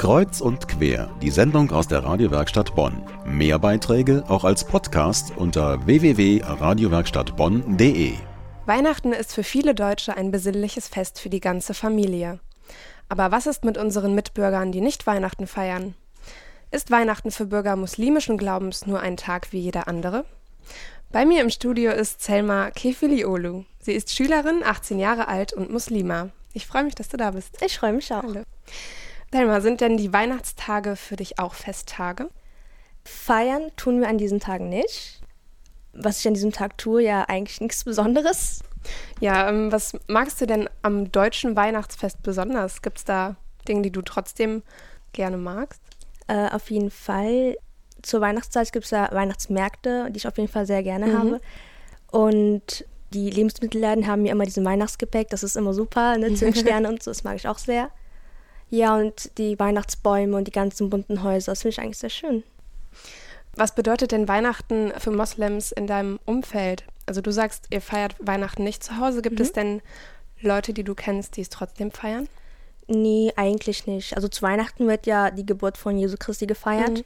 Kreuz und quer, die Sendung aus der Radiowerkstatt Bonn. Mehr Beiträge auch als Podcast unter www.radiowerkstattbonn.de. Weihnachten ist für viele Deutsche ein besinnliches Fest für die ganze Familie. Aber was ist mit unseren Mitbürgern, die nicht Weihnachten feiern? Ist Weihnachten für Bürger muslimischen Glaubens nur ein Tag wie jeder andere? Bei mir im Studio ist Selma Kefiliolu. Sie ist Schülerin, 18 Jahre alt und Muslima. Ich freue mich, dass du da bist. Ich freue mich auch. Hallo. Selma, sind denn die Weihnachtstage für dich auch Festtage? Feiern tun wir an diesen Tagen nicht. Was ich an diesem Tag tue, ja eigentlich nichts Besonderes. Ja, ähm, was magst du denn am deutschen Weihnachtsfest besonders? Gibt es da Dinge, die du trotzdem gerne magst? Äh, auf jeden Fall. Zur Weihnachtszeit gibt es ja Weihnachtsmärkte, die ich auf jeden Fall sehr gerne mhm. habe. Und die Lebensmittelläden haben mir immer diesen Weihnachtsgepäck, das ist immer super, ne? Zündsterne und so, das mag ich auch sehr. Ja, und die Weihnachtsbäume und die ganzen bunten Häuser, das finde ich eigentlich sehr schön. Was bedeutet denn Weihnachten für Moslems in deinem Umfeld? Also du sagst, ihr feiert Weihnachten nicht zu Hause. Gibt mhm. es denn Leute, die du kennst, die es trotzdem feiern? Nee, eigentlich nicht. Also zu Weihnachten wird ja die Geburt von Jesu Christi gefeiert. Mhm.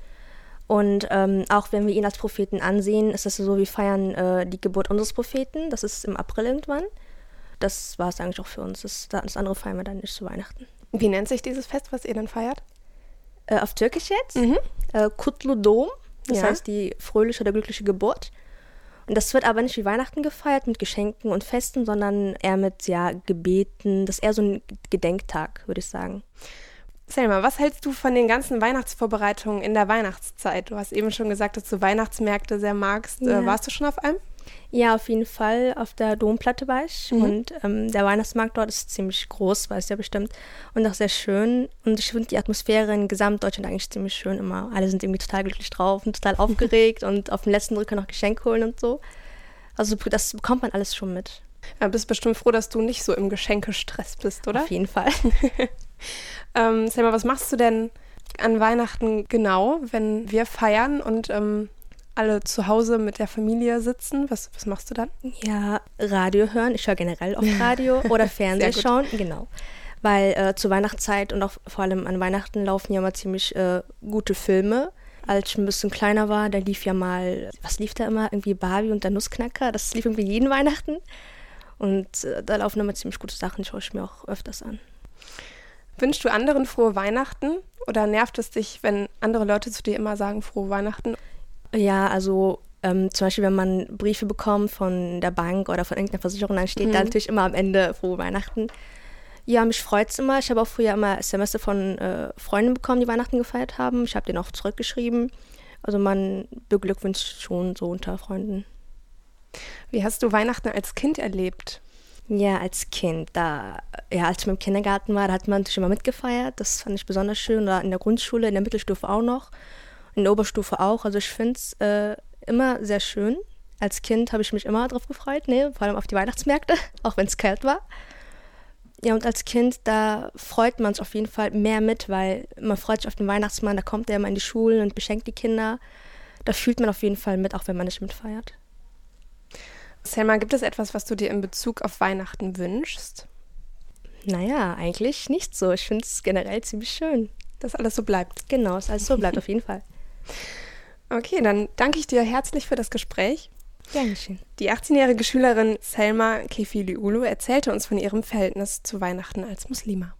Und ähm, auch wenn wir ihn als Propheten ansehen, ist es so, wir feiern äh, die Geburt unseres Propheten. Das ist im April irgendwann. Das war es eigentlich auch für uns. Das, das, andere feiern wir dann nicht zu Weihnachten. Wie nennt sich dieses Fest, was ihr dann feiert? Äh, auf Türkisch jetzt? Mhm. Äh, Kutlu Dom. Das ja. heißt die fröhliche oder glückliche Geburt. Und das wird aber nicht wie Weihnachten gefeiert mit Geschenken und Festen, sondern eher mit ja, Gebeten. Das ist eher so ein Gedenktag, würde ich sagen. Selma, was hältst du von den ganzen Weihnachtsvorbereitungen in der Weihnachtszeit? Du hast eben schon gesagt, dass du Weihnachtsmärkte sehr magst. Äh, ja. warst du schon auf einem? Ja, auf jeden Fall. Auf der Domplatte war ich. Mhm. Und ähm, der Weihnachtsmarkt dort ist ziemlich groß, weißt du ja bestimmt. Und auch sehr schön. Und ich finde die Atmosphäre in Gesamtdeutschland eigentlich ziemlich schön immer. Alle sind irgendwie total glücklich drauf und total aufgeregt und auf dem letzten Drücker noch Geschenk holen und so. Also das bekommt man alles schon mit. Ja, bist bestimmt froh, dass du nicht so im Geschenkestress bist, oder? Auf jeden Fall. ähm, Selma, was machst du denn an Weihnachten genau, wenn wir feiern und ähm, alle zu Hause mit der Familie sitzen? Was, was machst du dann? Ja, Radio hören. Ich höre generell oft Radio oder Fernsehen schauen. Genau. Weil äh, zur Weihnachtszeit und auch vor allem an Weihnachten laufen ja mal ziemlich äh, gute Filme. Als ich ein bisschen kleiner war, da lief ja mal, was lief da immer? Irgendwie Barbie und der Nussknacker. Das lief irgendwie jeden Weihnachten. Und äh, da laufen immer ziemlich gute Sachen, schaue ich mir auch öfters an. Wünschst du anderen frohe Weihnachten? Oder nervt es dich, wenn andere Leute zu dir immer sagen, frohe Weihnachten? Ja, also ähm, zum Beispiel, wenn man Briefe bekommt von der Bank oder von irgendeiner Versicherung, dann steht mhm. da natürlich immer am Ende frohe Weihnachten. Ja, mich freut es immer. Ich habe auch früher immer SMS von äh, Freunden bekommen, die Weihnachten gefeiert haben. Ich habe denen auch zurückgeschrieben. Also man beglückwünscht schon so unter Freunden. Wie hast du Weihnachten als Kind erlebt? Ja, als Kind. Da, ja, als ich im Kindergarten war, da hat man natürlich immer mitgefeiert. Das fand ich besonders schön. Oder in der Grundschule, in der Mittelstufe auch noch in der Oberstufe auch. Also ich finde es äh, immer sehr schön. Als Kind habe ich mich immer darauf gefreut, ne? vor allem auf die Weihnachtsmärkte, auch wenn es kalt war. Ja, und als Kind, da freut man sich auf jeden Fall mehr mit, weil man freut sich auf den Weihnachtsmann, da kommt er immer in die Schulen und beschenkt die Kinder. Da fühlt man auf jeden Fall mit, auch wenn man nicht mitfeiert. Selma, gibt es etwas, was du dir in Bezug auf Weihnachten wünschst? Naja, eigentlich nicht so. Ich finde es generell ziemlich schön. Dass alles so bleibt. Genau, dass alles so bleibt, auf jeden Fall. Okay, dann danke ich dir herzlich für das Gespräch. Dankeschön. Die 18-jährige Schülerin Selma Kefiliulu erzählte uns von ihrem Verhältnis zu Weihnachten als Muslima.